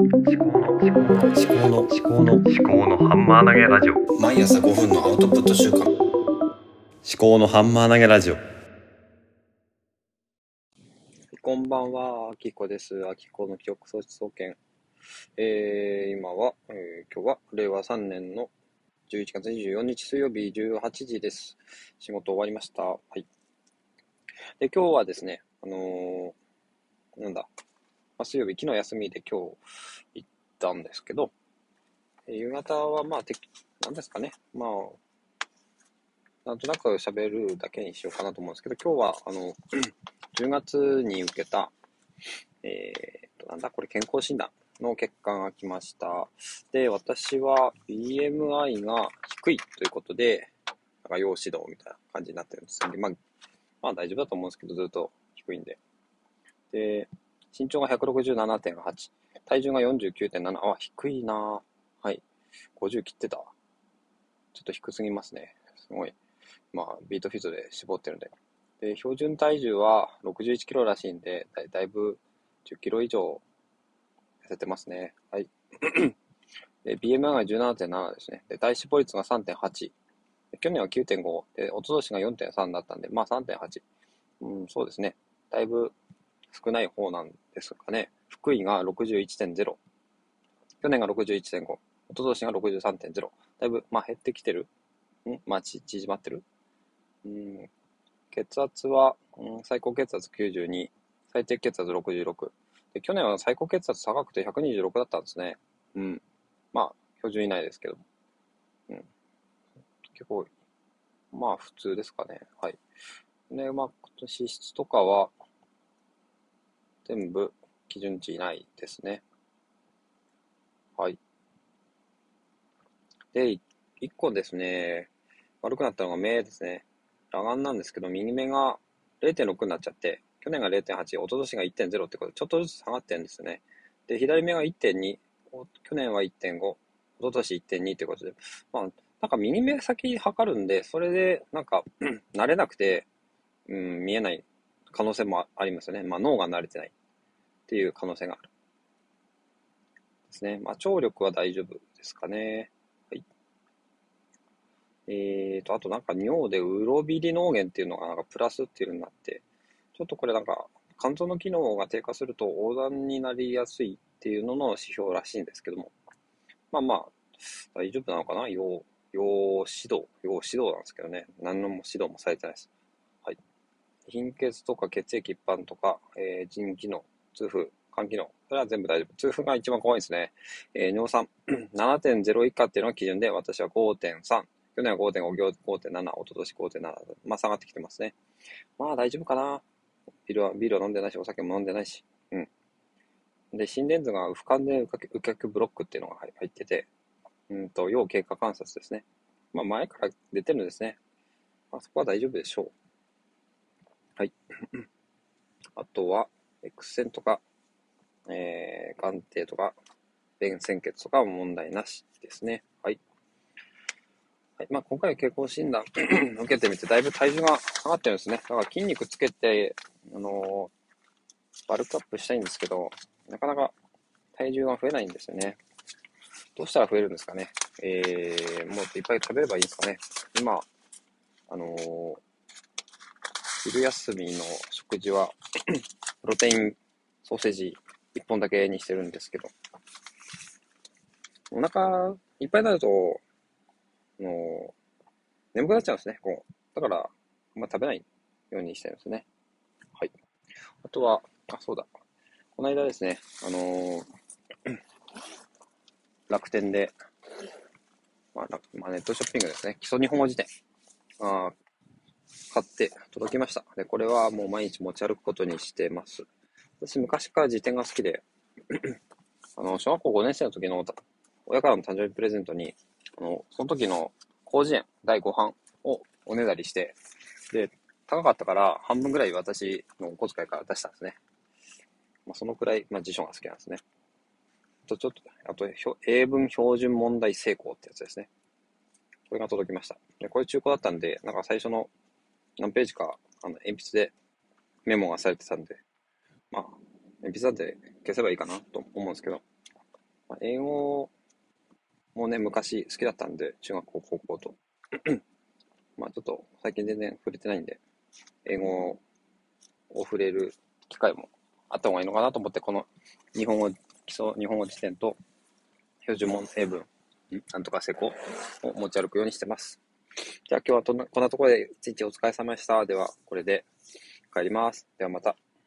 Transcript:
思考の思考の思考の思考の思考のハンマー投げラジオ毎朝5分のアウトプット週間思考のハンマー投げラジオこんばんは、あきこです。あきこの記憶喪失総研。えー、今は、えー今日は令和3年の11月24日水曜日18時です。仕事終わりました。はい。で、今日はですね、あのーなんだ、まあ、水曜日、昨日休みで今日行ったんですけど、夕方はまあ、てなんですかね、まあ、なんとなく喋るだけにしようかなと思うんですけど、今日は、あの、10月に受けた、えーと、なんだ、これ健康診断の結果が来ました。で、私は BMI が低いということで、なんか要指導みたいな感じになってるんですで、まあ、まあ大丈夫だと思うんですけど、ずっと低いんで。で、身長が167.8、体重が49.7、あ、低いなはい。50切ってた。ちょっと低すぎますね。すごい。まあ、ビートフィットで絞ってるんで。で、標準体重は61キロらしいんで、だいだいぶ10キロ以上痩せてますね。はい。で、BMI が17.7ですね。で、体脂肪率が3.8。去年は9.5。で、一昨年が4.3だったんで、まあ3.8。うん、そうですね。だいぶ少ない方なんですかね。福井が61.0。去年が61.5。一昨年が63.0。だいぶ、まあ減ってきてる。ん？まあ縮まってる？うん、血圧は、うん、最高血圧92、最低血圧66。で、去年は最高血圧高くて126だったんですね。うん。まあ、標準以内ですけども。うん。結構、まあ、普通ですかね。はい。で、まあ、脂質とかは、全部基準値以内ですね。はい。で、い一個ですね、悪くなったのが目ですね。裸眼なんですけど、右目が0.6になっちゃって、去年が0.8、一昨年が1.0ってことで、ちょっとずつ下がってるんですね。で、左目が1.2、去年は1.5、一昨年1.2ってことで、まあ、なんか右目先測るんで、それで、なんか、慣れなくて、うん、見えない可能性もありますよね。まあ、脳が慣れてないっていう可能性がある。ですね。まあ、聴力は大丈夫ですかね。はい。えーと、あとなんか尿でウロビリ脳源っていうのがなんかプラスっていうのになって、ちょっとこれなんか肝臓の機能が低下すると横断になりやすいっていうのの指標らしいんですけども、まあまあ、大丈夫なのかな？要、要指導、要指導なんですけどね、何のも指導もされてないです。貧血とか血液一般とか、えー、腎機能、痛風、肝機能、それは全部大丈夫。痛風が一番怖いですね。えー尿酸、7.0以下っていうのが基準で、私は5.3。去年は5.5、5.7、一昨年5.7。まあ下がってきてますね。まあ大丈夫かな。ビールは、ビールは飲んでないし、お酒も飲んでないし。うん。で、心電図が不完全右脚ブロックっていうのが入ってて、うんと、要経過観察ですね。まあ前から出てるんですね。まあそこは大丈夫でしょう。はい。あとは、X 線とか、えー、眼底とか、便潜血とかは問題なしですね。はい。はい、まあ、今回健康診断 受けてみて、だいぶ体重が下がってるんですね。だから筋肉つけて、あのーバルクアップしたいんですけど、なかなか体重が増えないんですよね。どうしたら増えるんですかね。えー、もっといっぱい食べればいいんですかね。今、あのー昼休みの食事は、プ ロテインソーセージ1本だけにしてるんですけど、お腹いっぱいになると、の眠くなっちゃうんですね。こうだから、まあ食べないようにしてるんですね。はい。あとは、あ、そうだ。この間ですね、あのー 楽天で、まあ、まあ、ネットショッピングですね。基礎日本語辞典。あ買って届きました。で、これはもう毎日持ち歩くことにしてます。私、昔から辞典が好きで、あの、小学校5年生の時の親からの誕生日プレゼントに、あの、その時の広辞苑第5版をおねだりして、で、高かったから半分ぐらい私のお小遣いから出したんですね。まあ、そのくらい、まあ、辞書が好きなんですね。あとちょっと、あと、英文標準問題成功ってやつですね。これが届きました。で、これ中古だったんで、なんか最初の何ページか、あの、鉛筆でメモがされてたんで、まあ、鉛筆なんで消せばいいかなと思うんですけど、まあ英語もね、昔好きだったんで、中学校、高校と。まあちょっと最近全然触れてないんで、英語を触れる機会もあった方がいいのかなと思って、この日本語、基礎日本語辞典と標準問英文、なんとか成功を持ち歩くようにしてます。じゃあ今日はこんなところで一日お疲れ様でした。では、これで帰ります。ではまた。